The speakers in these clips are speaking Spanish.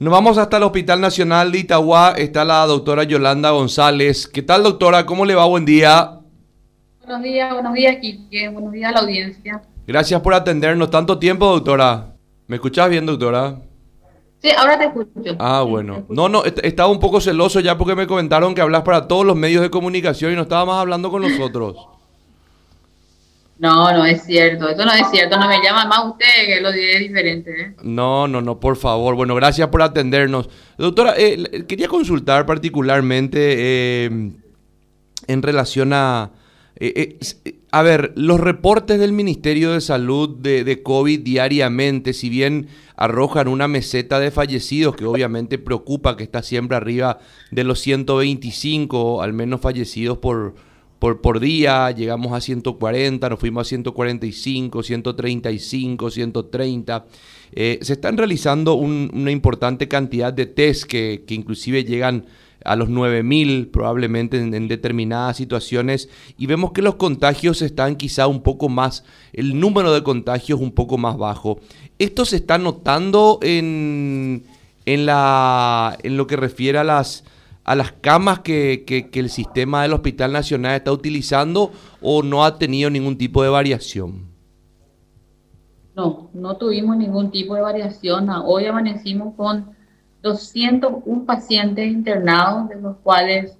Nos vamos hasta el Hospital Nacional de Itagua. Está la doctora Yolanda González. ¿Qué tal, doctora? ¿Cómo le va? Buen día. Buenos días, buenos días, Quique. Buenos días a la audiencia. Gracias por atendernos tanto tiempo, doctora. ¿Me escuchás bien, doctora? Sí, ahora te escucho. Ah, bueno. No, no, estaba un poco celoso ya porque me comentaron que hablas para todos los medios de comunicación y no estaba más hablando con nosotros. No, no es cierto, eso no es cierto, no me llaman más usted que lo diré diferente. ¿eh? No, no, no, por favor. Bueno, gracias por atendernos. Doctora, eh, quería consultar particularmente eh, en relación a... a ver, los reportes del Ministerio de Salud de, de, COVID diariamente, si bien arrojan una meseta de fallecidos, que obviamente preocupa, que está siempre arriba de los 125, al menos fallecidos por por, por día, llegamos a 140, nos fuimos a 145, 135, 130. se están realizando una importante cantidad de test que, que inclusive llegan a los 9.000 probablemente en, determinadas situaciones y vemos que los contagios están quizá un poco más, el número de contagios un poco más bajo. Esto se está notando en, en, la, en lo que refiere a las a las camas que, que, el sistema del Hospital Nacional está utilizando o no ha tenido ningún tipo de variación? No, no tuvimos ningún tipo de variación. Hoy amanecimos con 201 pacientes internados, de los cuales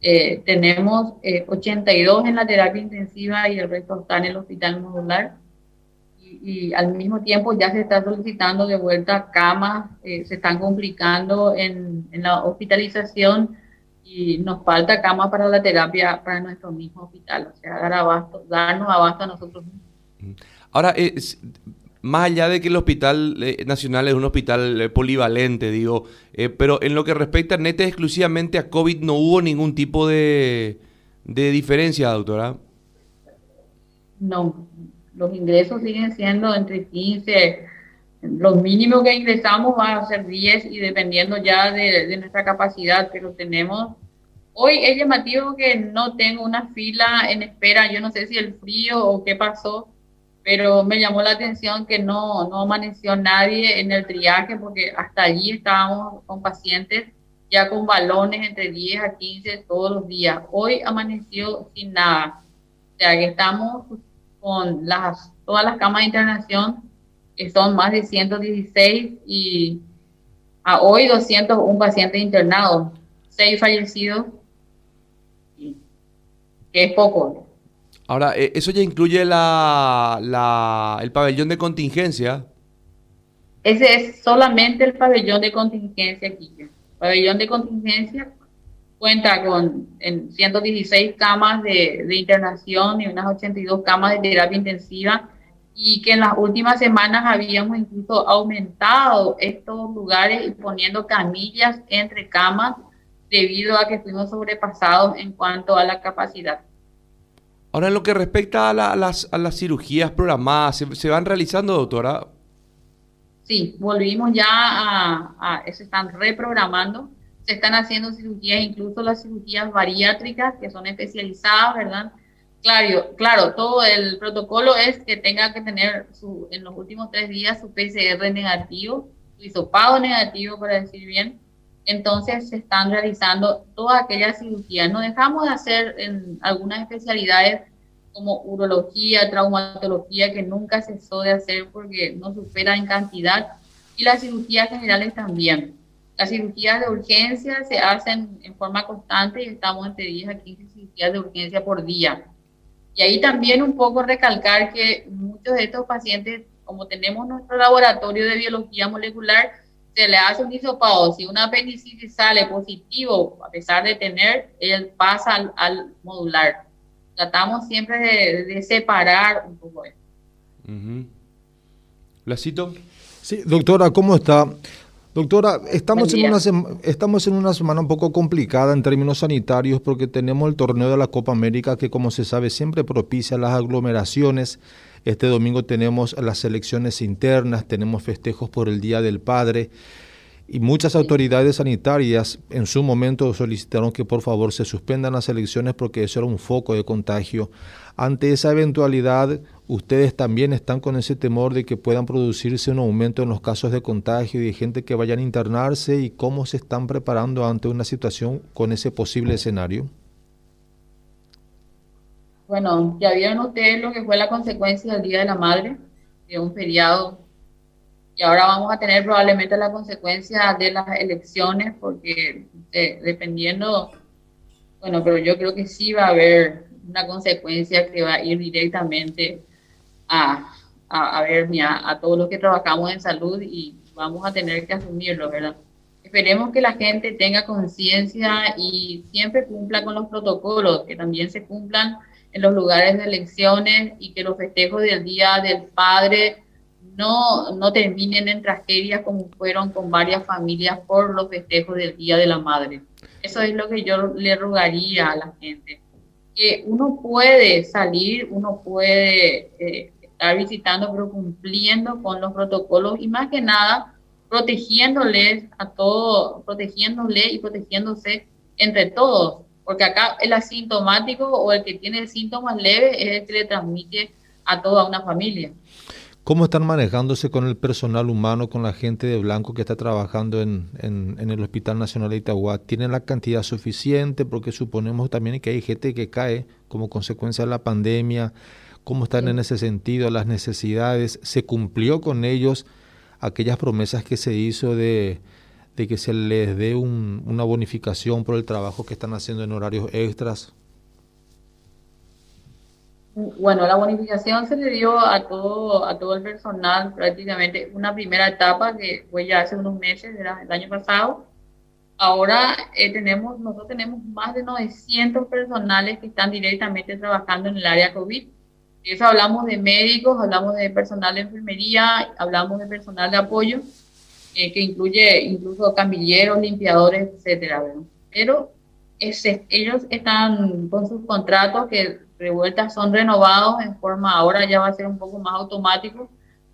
eh, tenemos 82 eh, en la terapia intensiva y el resto están en el hospital modular y al mismo tiempo ya se está solicitando de vuelta camas, eh, se están complicando en, en, la hospitalización y nos falta cama para la terapia para nuestro mismo hospital, o sea, dar abasto, darnos abasto a nosotros mismos. Ahora, más allá de que el Hospital eh, Nacional es un hospital eh, polivalente, digo, pero en lo que respecta neta exclusivamente a COVID, ¿no hubo ningún tipo de, de diferencia, doctora? No, los ingresos siguen siendo entre 15, los mínimos que ingresamos van a ser 10 y dependiendo ya de, nuestra capacidad, pero tenemos, hoy es llamativo que no tengo una fila en espera, yo no sé si el frío o qué pasó, pero me llamó la atención que no, no amaneció nadie en el triaje porque hasta allí estábamos con pacientes ya con balones entre 10 a 15 todos los días. Hoy amaneció sin nada. O sea que estamos con las, todas las camas de internación, que son más de 116 y a hoy 201 pacientes internados, 6 fallecidos, que es poco. Ahora, eh, ¿eso ya incluye la, la, el pabellón de contingencia? Ese es solamente el pabellón de contingencia aquí. Pabellón de contingencia cuenta con en 116 camas de, de, internación y unas 82 camas de terapia intensiva y que en las últimas semanas habíamos incluso aumentado estos lugares y poniendo camillas entre camas debido a que fuimos sobrepasados en cuanto a la capacidad. Ahora, en lo que respecta a, las, a las, cirugías programadas, ¿se, ¿se, van realizando, doctora? Sí, volvimos ya a, a se están reprogramando se están haciendo cirugías, incluso las cirugías bariátricas, que son especializadas, ¿verdad? Claro, claro, todo el protocolo es que tenga que tener su, en los últimos tres días su PCR negativo, su hisopado negativo, para decir bien. Entonces se están realizando todas aquellas cirugías. No dejamos de hacer en algunas especialidades como urología, traumatología, que nunca cesó de hacer porque no supera en cantidad, y las cirugías generales también. Las cirugías de urgencia se hacen en forma constante y estamos entre 10 a 15 cirugías de urgencia por día. Y ahí también un poco recalcar que muchos de estos pacientes, como tenemos nuestro laboratorio de biología molecular, se le hace un hisopado. Si una apendicitis sale positivo, a pesar de tener, él pasa al, modular. Tratamos siempre de, separar un poco esto. ¿Lacito? Sí, doctora, ¿cómo está? Doctora, estamos en, una estamos en una semana un poco complicada en términos sanitarios porque tenemos el torneo de la Copa América que como se sabe siempre propicia las aglomeraciones. Este domingo tenemos las elecciones internas, tenemos festejos por el Día del Padre y muchas autoridades sanitarias en su momento solicitaron que por favor se suspendan las elecciones porque eso era un foco de contagio. Ante esa eventualidad, ustedes también están con ese temor de que puedan producirse un aumento en los casos de contagio y de gente que vayan a internarse y cómo se están preparando ante una situación con ese posible escenario. Bueno, ya vieron ustedes lo que fue la consecuencia del Día de la Madre, de un feriado y ahora vamos a tener probablemente la consecuencia de las elecciones porque eh, dependiendo, bueno, pero yo creo que sí va a haber una consecuencia que va a ir directamente a, a, ver a, a todos los que trabajamos en salud y vamos a tener que asumirlo, ¿verdad? Esperemos que la gente tenga conciencia y siempre cumpla con los protocolos, que también se cumplan en los lugares de elecciones y que los festejos del Día del Padre no, no terminen en tragedias como fueron con varias familias por los festejos del Día de la Madre. Eso es lo que yo le rogaría a la gente. Que uno puede salir, uno puede eh, estar visitando, pero cumpliendo con los protocolos y más que nada protegiéndoles a todos, protegiéndole y protegiéndose entre todos. Porque acá el asintomático o el que tiene síntomas leves es el que le transmite a toda una familia. ¿Cómo están manejándose con el personal humano, con la gente de blanco que está trabajando en, el Hospital Nacional de Itagua? ¿Tienen la cantidad suficiente? Porque suponemos también que hay gente que cae como consecuencia de la pandemia. ¿Cómo están en ese sentido? Las necesidades. ¿Se cumplió con ellos aquellas promesas que se hizo de, que se les dé una bonificación por el trabajo que están haciendo en horarios extras? Bueno, la bonificación se le dio a todo, a todo el personal prácticamente una primera etapa que fue ya hace unos meses, era el año pasado. Ahora eh, tenemos, nosotros tenemos más de 900 personales que están directamente trabajando en el área COVID. Eso hablamos de médicos, hablamos de personal de enfermería, hablamos de personal de apoyo, eh, que incluye incluso camilleros, limpiadores, etcétera. Pero ese, ellos están con sus contratos que revueltas son renovados en forma, ahora ya va a ser un poco más automático,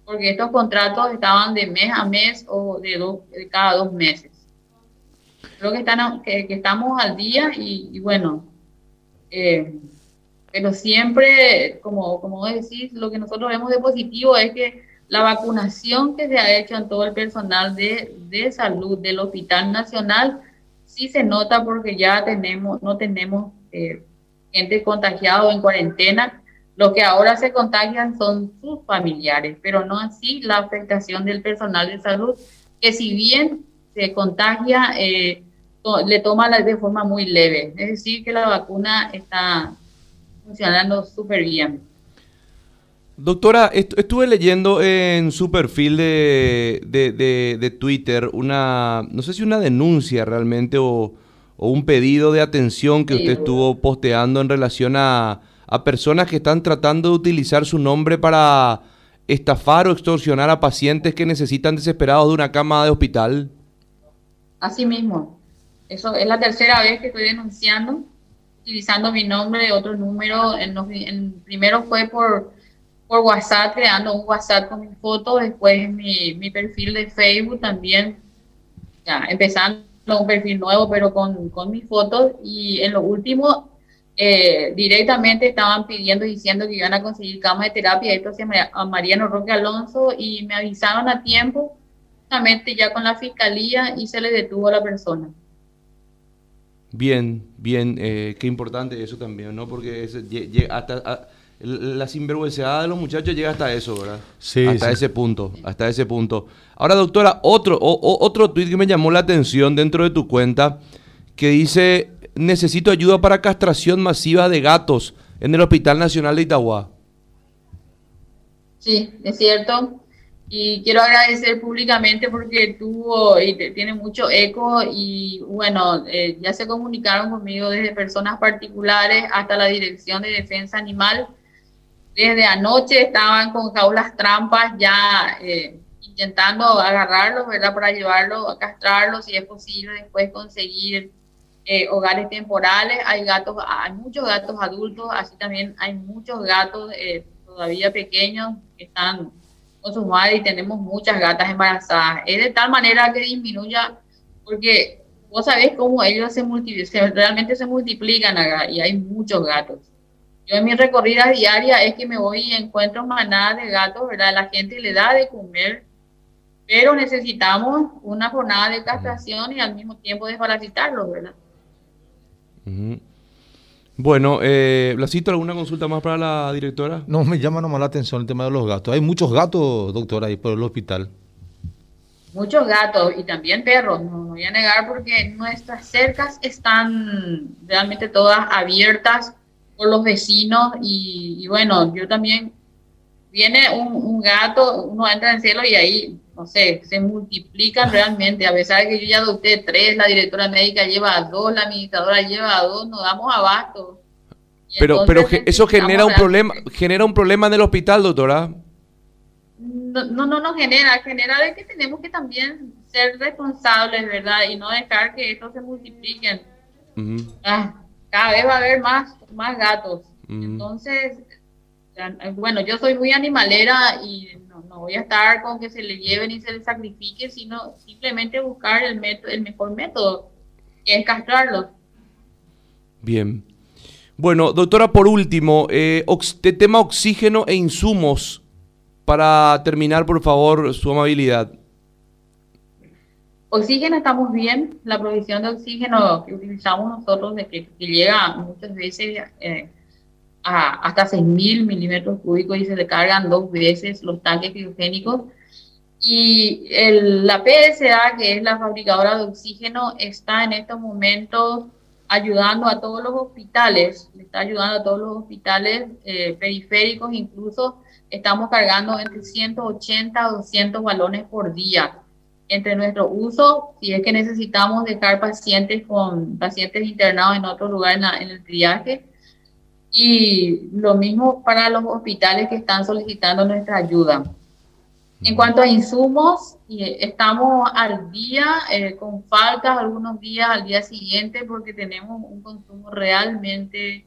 porque estos contratos estaban de mes a mes o de, dos, de cada dos meses. Creo que, están, que, estamos al día y, bueno, eh, pero siempre, como, como decís, lo que nosotros vemos de positivo es que la vacunación que se ha hecho en todo el personal de, de salud del Hospital Nacional sí se nota porque ya tenemos, no tenemos eh, gente contagiada en cuarentena, lo que ahora se contagian son sus familiares, pero no así la afectación del personal de salud, que si bien se contagia, eh, le toma de forma muy leve. Es decir, que la vacuna está funcionando súper bien. Doctora, estuve leyendo en su perfil de, de, Twitter una, no sé si una denuncia realmente o, o un pedido de atención que usted estuvo posteando en relación a, personas que están tratando de utilizar su nombre para estafar o extorsionar a pacientes que necesitan desesperados de una cama de hospital? Así mismo. Eso es la tercera vez que estoy denunciando, utilizando mi nombre, otro número. En, primero fue por, por WhatsApp, creando un WhatsApp con mi foto, después mi, mi perfil de Facebook también, ya, empezando un perfil nuevo, pero con, con mis fotos. Y en lo último, eh, directamente estaban pidiendo, diciendo que iban a conseguir camas de terapia. Esto se a Mariano Roque Alonso y me avisaron a tiempo, justamente ya con la fiscalía, y se le detuvo a la persona. Bien, bien, eh, qué importante eso también, ¿no? Porque es, hasta la sinvergüenzada de los muchachos llega hasta eso, ¿verdad? Sí. Hasta ese punto, hasta ese punto. Ahora, doctora, otro, otro tweet que me llamó la atención dentro de tu cuenta, que dice, necesito ayuda para castración masiva de gatos en el Hospital Nacional de Itagua. Sí, es cierto. Y quiero agradecer públicamente porque tuvo y tiene mucho eco y bueno, eh, ya se comunicaron conmigo desde personas particulares hasta la Dirección de Defensa Animal desde anoche estaban con jaulas trampas ya eh, intentando agarrarlos, ¿verdad? Para llevarlos castrarlos, si es posible después conseguir eh, hogares temporales. Hay gatos, hay muchos gatos adultos, así también hay muchos gatos eh, todavía pequeños que están con sus madres y tenemos muchas gatas embarazadas. Es de tal manera que disminuya, porque vos sabés cómo ellos se, multiplican, realmente se multiplican acá y hay muchos gatos. Yo en mi recorrida diaria es que me voy y encuentro manadas de gatos, ¿verdad? La gente le da de comer, pero necesitamos una jornada de castración y al mismo tiempo desparasitarlos, ¿verdad? Bueno, eh, Blasito, ¿alguna consulta más para la directora? No, me llama nomás la atención el tema de los gatos. Hay muchos gatos, doctora, ahí por el hospital. Muchos gatos y también perros, no voy a negar porque nuestras cercas están realmente todas abiertas por los vecinos y, bueno, yo también, viene un, gato, uno entra en cielo y ahí, no sé, se multiplican realmente, a pesar de que yo ya adopté tres, la directora médica lleva dos, la administradora lleva dos, nos damos abasto. pero pero eso genera un problema, genera un problema en el hospital, doctora. No, no, no nos genera, genera de que tenemos que también ser responsables, ¿verdad? Y no dejar que esto se multipliquen. ah, cada vez va a haber más, más gatos. Entonces, bueno, yo soy muy animalera y no, voy a estar con que se le lleven y se le sacrifique, sino simplemente buscar el, método, el mejor método, que es castrarlos. Bien. Bueno, doctora, por último, eh, tema oxígeno e insumos. Para terminar, por favor, su amabilidad. Oxígeno estamos bien, la provisión de oxígeno que utilizamos nosotros, de que, llega muchas veces eh, a hasta 6.000 milímetros cúbicos y se le cargan dos veces los tanques criogénicos. Y el, la PSA, que es la fabricadora de oxígeno, está en estos momentos ayudando a todos los hospitales, está ayudando a todos los hospitales eh, periféricos, incluso estamos cargando entre 180 a 200 balones por día entre nuestro uso, si es que necesitamos dejar pacientes con pacientes internados en otro lugar en, el triaje, y lo mismo para los hospitales que están solicitando nuestra ayuda. En cuanto a insumos, estamos al día, eh, con faltas algunos días al día siguiente, porque tenemos un consumo realmente,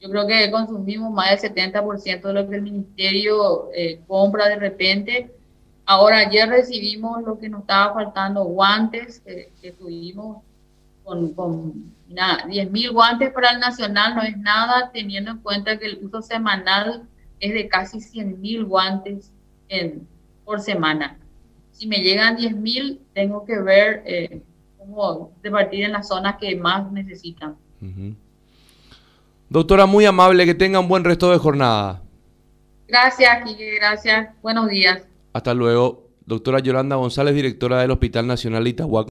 yo creo que consumimos más del 70% de lo que el ministerio eh, compra de repente Ahora, ayer recibimos lo que nos estaba faltando, guantes, que, tuvimos con, con nada, 10 mil guantes para el nacional, no es nada, teniendo en cuenta que el uso semanal es de casi 100 mil guantes en, por semana. Si me llegan 10 mil, tengo que ver eh, cómo repartir en las zonas que más necesitan. Doctora, muy amable, que tenga un buen resto de jornada. Gracias, Kike, gracias. Buenos días. Hasta luego. Doctora Yolanda González, directora del Hospital Nacional de.